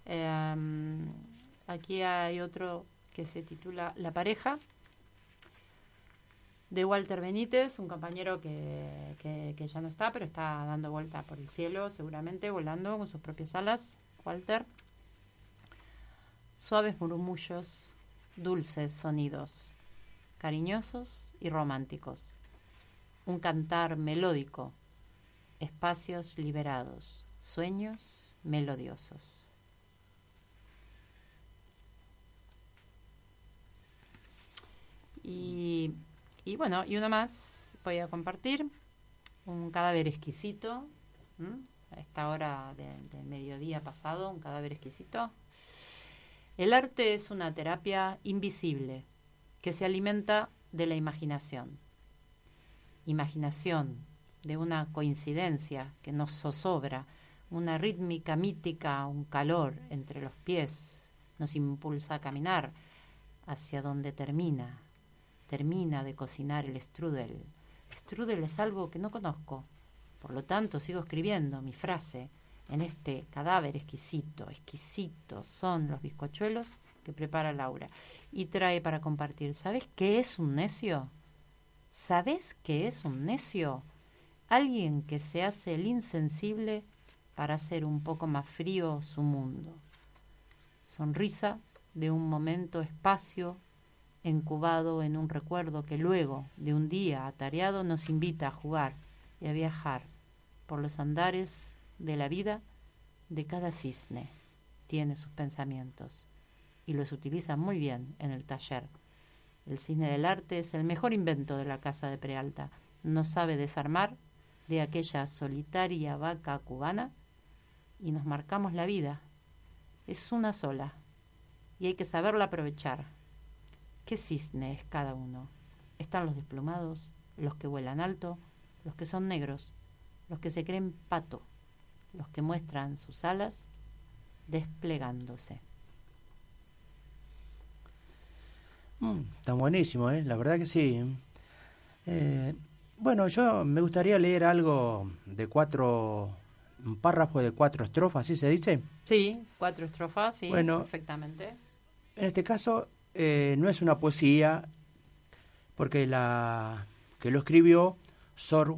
Em, aquí hay otro que se titula La pareja, de Walter Benítez, un compañero que, que- ya no está, pero está dando vuelta por el cielo, seguramente, volando con sus propias alas. Walter. Suaves murmullos, dulces sonidos, cariñosos y románticos. Un cantar melódico, espacios liberados, sueños melodiosos. Y, y bueno, y uno más voy a compartir, un cadáver exquisito, a esta hora de- del mediodía pasado, un cadáver exquisito. El arte es una terapia invisible que se alimenta de la imaginación. Imaginación de una coincidencia que nos zozobra, una rítmica mítica, un calor entre los pies, nos impulsa a caminar hacia donde termina. Termina de cocinar el strudel. Strudel es algo que no conozco, por lo tanto sigo escribiendo mi frase en este cadáver exquisito, exquisito son los bizcochuelos que prepara Laura y trae para compartir. ¿Sabes qué es un necio? ¿Sabes qué es un necio? Alguien que se hace el insensible para hacer un poco más frío su mundo. Sonrisa de un momento espacio encubado en un recuerdo que luego de un día atareado nos invita a jugar y a viajar por los andares de la vida de cada cisne. Tiene sus pensamientos y los utiliza muy bien en el taller. El cisne del arte es el mejor invento de la casa de Prealta. No sabe desarmar de aquella solitaria vaca cubana y nos marcamos la vida. Es una sola y hay que saberla aprovechar. ¿Qué cisne es cada uno? Están los desplumados, los que vuelan alto, los que son negros, los que se creen pato, los que muestran sus alas desplegándose. Mm, está buenísimo, ¿eh? la verdad que sí. Eh, bueno, yo me gustaría leer algo de cuatro, un párrafo de cuatro estrofas, ¿así se dice? Sí, cuatro estrofas, sí, Bueno. perfectamente. En este caso eh, no es una poesía, porque la que lo escribió Sor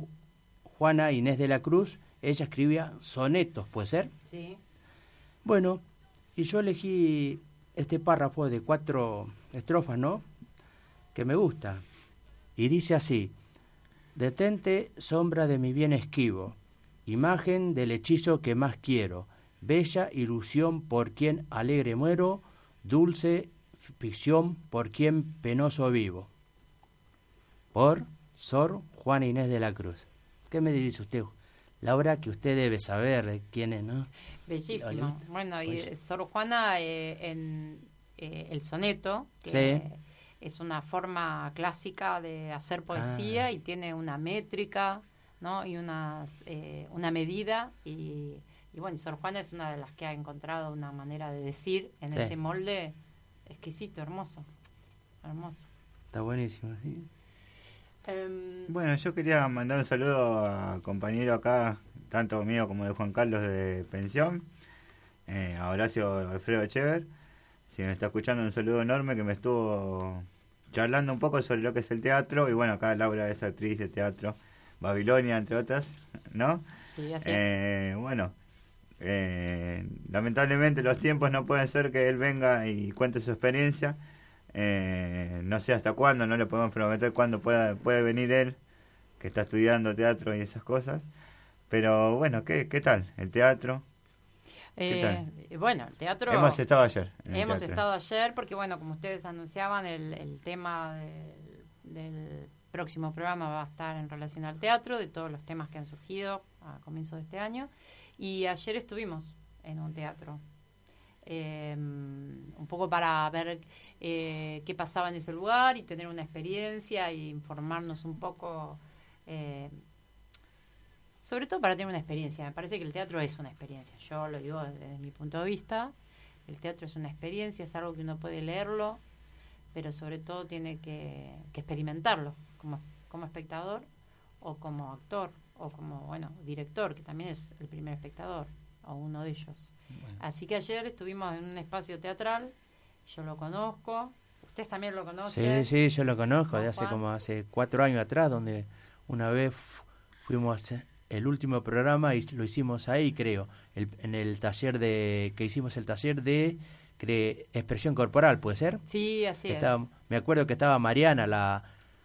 Juana Inés de la Cruz, ella escribía sonetos, ¿puede ser? Sí. Bueno, y yo elegí este párrafo de cuatro estrofas, ¿no? Que me gusta. Y dice así, Detente, sombra de mi bien esquivo, imagen del hechizo que más quiero, bella ilusión por quien alegre muero, dulce ficción por quien penoso vivo. Por Sor Juana Inés de la Cruz. ¿Qué me dice usted? Laura, que usted debe saber de quién es, ¿no? Bellísimo. Bueno, y Pues- Sor Juana eh, en eh, el soneto, que Sí. es una forma clásica de hacer poesía Ah. y tiene una métrica, ¿no? Y unas, eh, una medida y, y bueno, Sor Juana es una de las que ha encontrado una manera de decir en Sí. ese molde exquisito, hermoso, hermoso. Está buenísimo. sí. Em, Bueno, yo quería mandar un saludo a compañero acá, tanto mío como de Juan Carlos de Pensión, eh, a Horacio Alfredo Echever. Si me está escuchando, un saludo enorme que me estuvo charlando un poco sobre lo que es el teatro. Y bueno, acá Laura es actriz de teatro, Babilonia, entre otras, ¿no? Sí, así es. Eh, Bueno, eh, lamentablemente los tiempos no pueden ser que él venga y cuente su experiencia. Eh, no sé hasta cuándo, no le podemos prometer cuándo pueda, puede venir él, que está estudiando teatro y esas cosas. Pero bueno, ¿qué, qué tal? ¿El teatro? ¿Qué Eh, bueno, el teatro... Hemos estado ayer Hemos teatro. estado ayer porque, bueno, como ustedes anunciaban, el, el tema del, del próximo programa va a estar en relación al teatro, de todos los temas que han surgido a comienzo de este año. Y ayer estuvimos en un teatro, eh, un poco para ver eh, qué pasaba en ese lugar y tener una experiencia y informarnos un poco. eh, sobre todo para tener una experiencia. Me parece que el teatro es una experiencia. Yo lo digo desde mi punto de vista. El teatro es una experiencia, es algo que uno puede leerlo, pero sobre todo tiene que, que experimentarlo como, como espectador o como actor o como, bueno, director, que también es el primer espectador o uno de ellos. Así que ayer estuvimos en un espacio teatral, yo lo conozco, ustedes también lo conocen. Sí, sí, yo lo conozco de hace Juan. como hace cuatro años atrás, donde una vez fu- fuimos a hacer el último programa y lo hicimos ahí, creo, el- en el taller de que hicimos el taller de cre- expresión corporal, ¿puede ser? Sí, así es. Me acuerdo que estaba Mariana, la,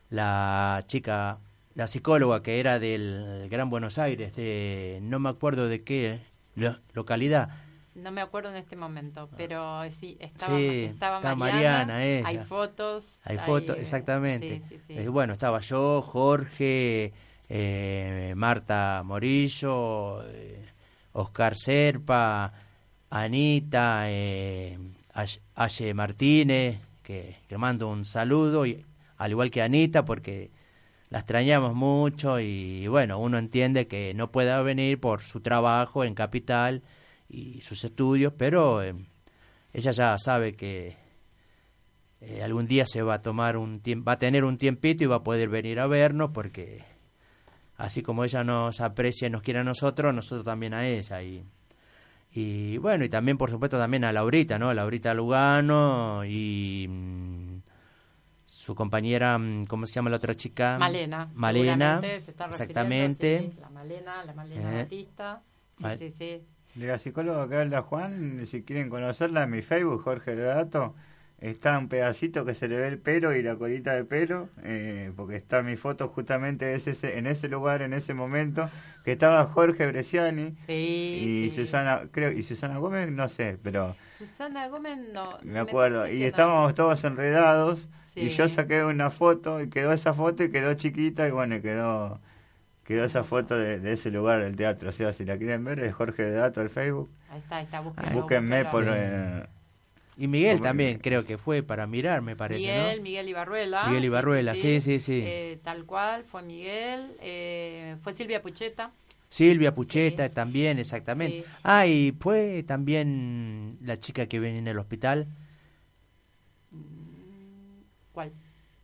la chica, la psicóloga que era del Gran Buenos Aires, de, no me acuerdo de qué lo- localidad. No me acuerdo en este momento, pero sí, estaba, Sí, estaba Mariana, Mariana, ella. hay fotos. Hay fotos, exactamente. Sí, sí, sí. Eh, bueno, estaba yo, Jorge, eh, Marta Morillo, eh, Oscar Serpa, Anita, eh, Aye Martínez, que, que mando un saludo, y, al igual que Anita, porque la extrañamos mucho y bueno, uno entiende que no pueda venir por su trabajo en Capital y sus estudios, pero eh, ella ya sabe que eh, algún día se va a tomar un va a tener un tiempito y va a poder venir a vernos porque así como ella nos aprecia y nos quiere a nosotros, nosotros también a ella y y bueno, y también por supuesto también a Laurita, ¿no? A Laurita Lugano y mm, su compañera, mm, ¿cómo se llama la otra chica? Malena. Malena, se está exactamente. sí, sí, la Malena, la Malena Eh. Batista. Sí, Mal- sí, sí. De la psicóloga que habla Juan, si quieren conocerla en mi Facebook, Jorge Redato, está un pedacito que se le ve el pelo y la colita de pelo, eh, porque está mi foto justamente es ese, en ese lugar, en ese momento, que estaba Jorge Bresciani y Susana, creo, y Susana Gómez, no sé, pero Susana Gómez no. me acuerdo, y estábamos todos enredados y yo saqué una foto y quedó esa foto y quedó chiquita y bueno, y quedó quedó esa foto de, ese lugar, el teatro. O sea, si la quieren ver, es Jorge de Dato, el Facebook. Ahí está, ahí está, búsquenlo, Búsquenme por... Eh, y Miguel también, creo que fue para mirar, me parece, Miguel, Miguel Ibarruela. Miguel Ibarruela, sí, sí, sí. Eh, tal cual, fue Miguel. Eh, fue Silvia Pucheta. Silvia Pucheta también, exactamente. Ah, y fue también la chica que viene en el hospital. ¿Cuál?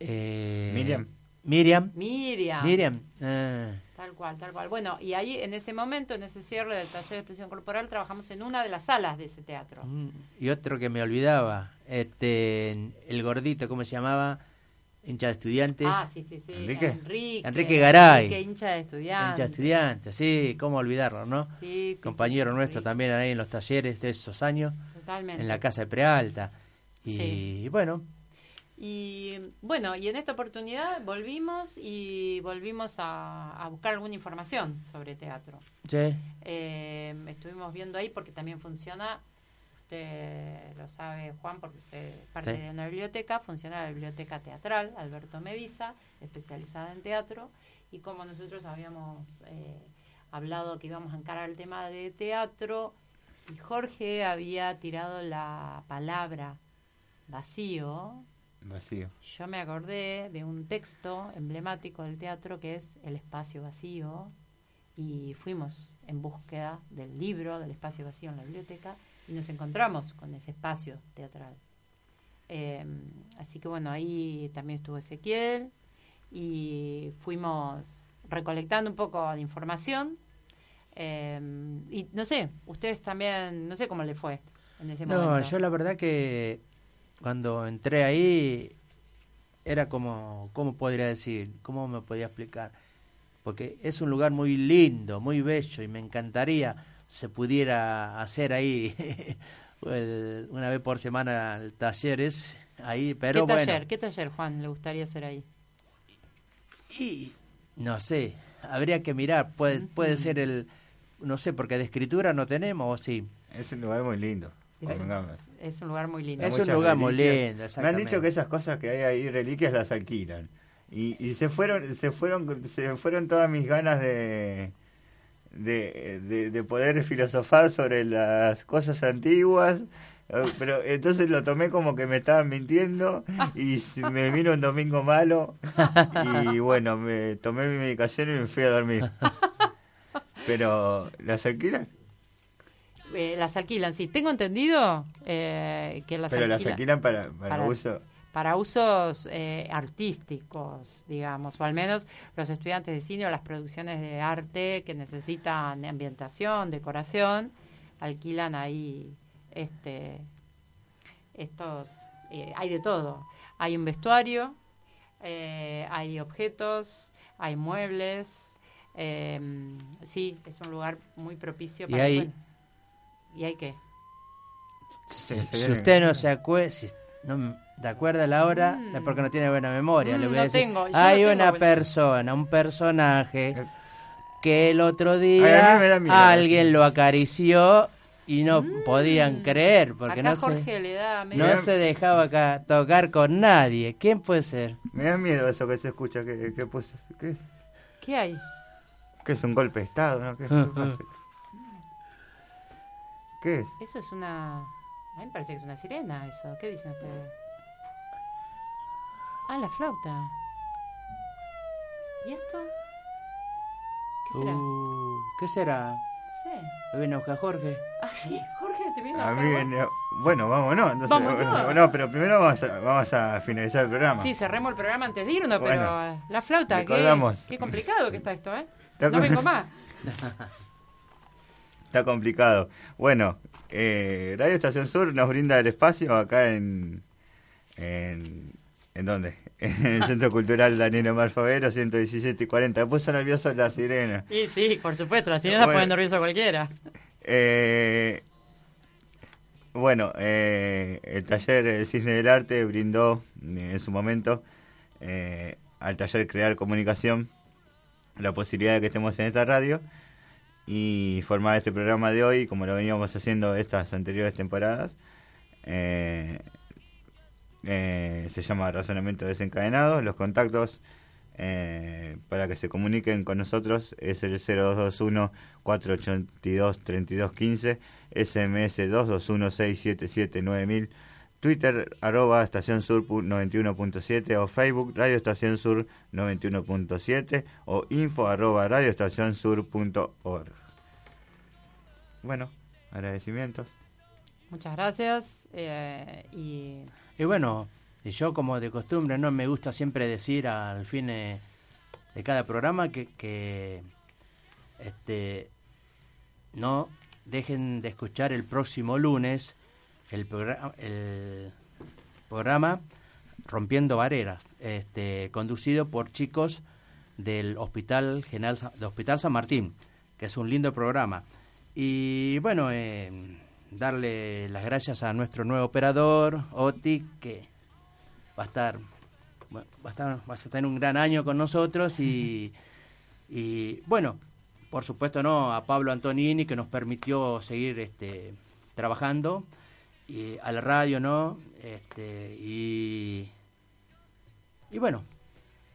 Eh, Miriam. Miriam. Miriam. Miriam. Ah. Tal cual, tal cual. Bueno, y ahí en ese momento, en ese cierre del taller de expresión corporal, trabajamos en una de las salas de ese teatro. Mm, y otro que me olvidaba, este, el gordito, ¿cómo se llamaba? Hincha de estudiantes. Ah, sí, sí, sí. Enrique. Enrique, Enrique Garay. Enrique, hincha de estudiantes. Hincha de estudiantes, sí, cómo olvidarlo, ¿no? Sí, sí, Compañero sí, nuestro también ahí en los talleres de esos años. Totalmente. En la casa de Prealta. Y Sí. bueno, Y bueno, y en esta oportunidad volvimos y volvimos a, a buscar alguna información sobre teatro. sí. Eh, estuvimos viendo ahí porque también funciona, usted lo sabe Juan, porque usted es parte Sí. de una biblioteca, funciona la biblioteca teatral Alberto Mediza, especializada en teatro, y como nosotros habíamos eh, hablado que íbamos a encarar el tema de teatro, y Jorge había tirado la palabra vacío, Vacío. yo me acordé de un texto emblemático del teatro que es El espacio vacío y fuimos en búsqueda del libro del espacio vacío en la biblioteca y nos encontramos con ese espacio teatral. Eh, así que bueno, ahí también estuvo Ezequiel y fuimos recolectando un poco de información eh, y no sé, ustedes también, no sé cómo le fue en ese momento. No, yo la verdad que cuando entré ahí era como, ¿cómo podría decir? ¿Cómo me podía explicar? Porque es un lugar muy lindo, muy bello y me encantaría se pudiera hacer ahí *laughs* el- una vez por semana el talleres ahí, pero ¿Qué bueno, taller? ¿Qué taller, Juan, le gustaría hacer ahí? y no sé, habría que mirar, puede, puede ser el, no sé, porque de escritura no tenemos, o sí. Es un lugar muy lindo. Es. Es un lugar muy lindo. Es un lugar muy lindo, Me han dicho que esas cosas que hay ahí, reliquias, las alquilan. Y, y se fueron, se fueron, se fueron todas mis ganas de, de, de, de poder filosofar sobre las cosas antiguas. Eh, Pero entonces lo tomé como que me estaban mintiendo y me vino un domingo malo y bueno, me tomé mi medicación y me fui a dormir. Pero, ¿las alquilan? Eh, las alquilan, sí. Tengo entendido eh, que las Pero las alquilan alquilan para, para, para- uso. para usos eh, artísticos, digamos, o al menos los estudiantes de cine o las producciones de arte que necesitan ambientación, decoración, alquilan ahí este estos eh, hay de todo. Hay un vestuario, eh, hay objetos, hay muebles. eh, sí, es un lugar muy propicio Y para hay- bueno, ¿Y hay qué? Si, si usted no se acuerda, si no m- te acuerda la hora, es porque no tiene buena memoria. le Mm, voy no a decir, tengo, hay no una persona, un personaje que el otro día alguien lo acarició y no podían creer porque Mm. Acá no Jorge se, le da no se dejaba ca- tocar con nadie. ¿Quién puede ser? Me da miedo eso que se escucha. que que ¿Qué es? ¿Qué hay? ¿Qué es un golpe de Estado? ¿no? ¿Qué, *laughs* qué es? Eso es una... A mí me parece que es una sirena eso. ¿Qué dicen ustedes? Ah, la flauta. ¿Y esto? ¿Qué será? Uh, ¿Qué será? Sí. ¿Lo viene a buscar Jorge? Ah, sí, Jorge, te viene A a mí, buscar? viene- bueno, vámonos. entonces, Vámonos. bueno, no, pero primero vamos a, vamos a finalizar el programa. Sí, cerremos el programa antes de irnos, Bueno, pero eh, la flauta, qué, qué complicado que está esto, ¿eh? No vengo más. *laughs* Está complicado. Bueno, eh, Radio Estación Sur nos brinda el espacio acá en... ¿En, ¿en dónde? *laughs* En el Centro Cultural Daniel Omar Favero, 117 y 40. Me puso nervioso la sirena. Y sí, por supuesto, la sirena Bueno. pone nervioso a cualquiera. Eh, Bueno, eh, el taller El Cisne del Arte brindó eh, en su momento eh, al taller Crear Comunicación la posibilidad de que estemos en esta radio y formar este programa de hoy, como lo veníamos haciendo estas anteriores temporadas. Eh, eh, se llama Razonamiento Desencadenado. Los contactos eh, para que se comuniquen con nosotros es el 0221-482-3215, SMS 221-677-9000, Twitter arroba Estación Sur 91.7 o Facebook Radio Estación Sur 91.7 o info arroba radioestacionsur.org. Bueno, agradecimientos. Muchas gracias. eh, y Y bueno, y yo como de costumbre, no me gusta siempre decir al fin eh, de cada programa que, que este no dejen de escuchar el próximo lunes el, progra- el programa Rompiendo Barreras, este, conducido por chicos del Hospital General de Hospital San Martín, que es un lindo programa. Y bueno, eh, darle las gracias a nuestro nuevo operador, Oti, que va a estar, va a estar, vas a tener un gran año con nosotros y, y bueno, por supuesto no a Pablo Antonini que nos permitió seguir este, trabajando y a la radio, ¿no? Este, y, y bueno,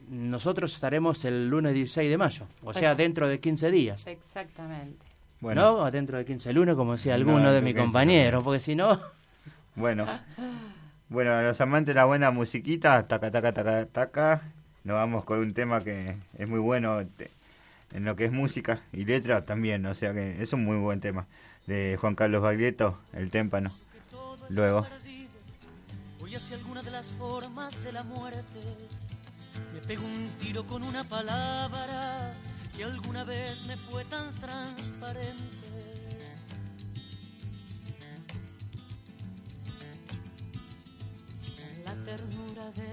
nosotros estaremos el lunes 16 de mayo, o sea, Pues- dentro de 15 días. Exactamente. Bueno. ¿No? Dentro de 15 lunes, como decía No, alguno de mis compañeros, porque si no... Bueno, *laughs* bueno, a los amantes de la buena musiquita, taca, taca, taca, taca, nos vamos con un tema que es muy bueno te- en lo que es música y letra también, o sea que es un muy buen tema de Juan Carlos Baglietto, El Témpano. Luego. Voy hacia alguna de las formas de la muerte. Me pego un tiro con una palabra que alguna vez me fue tan transparente. La ternura de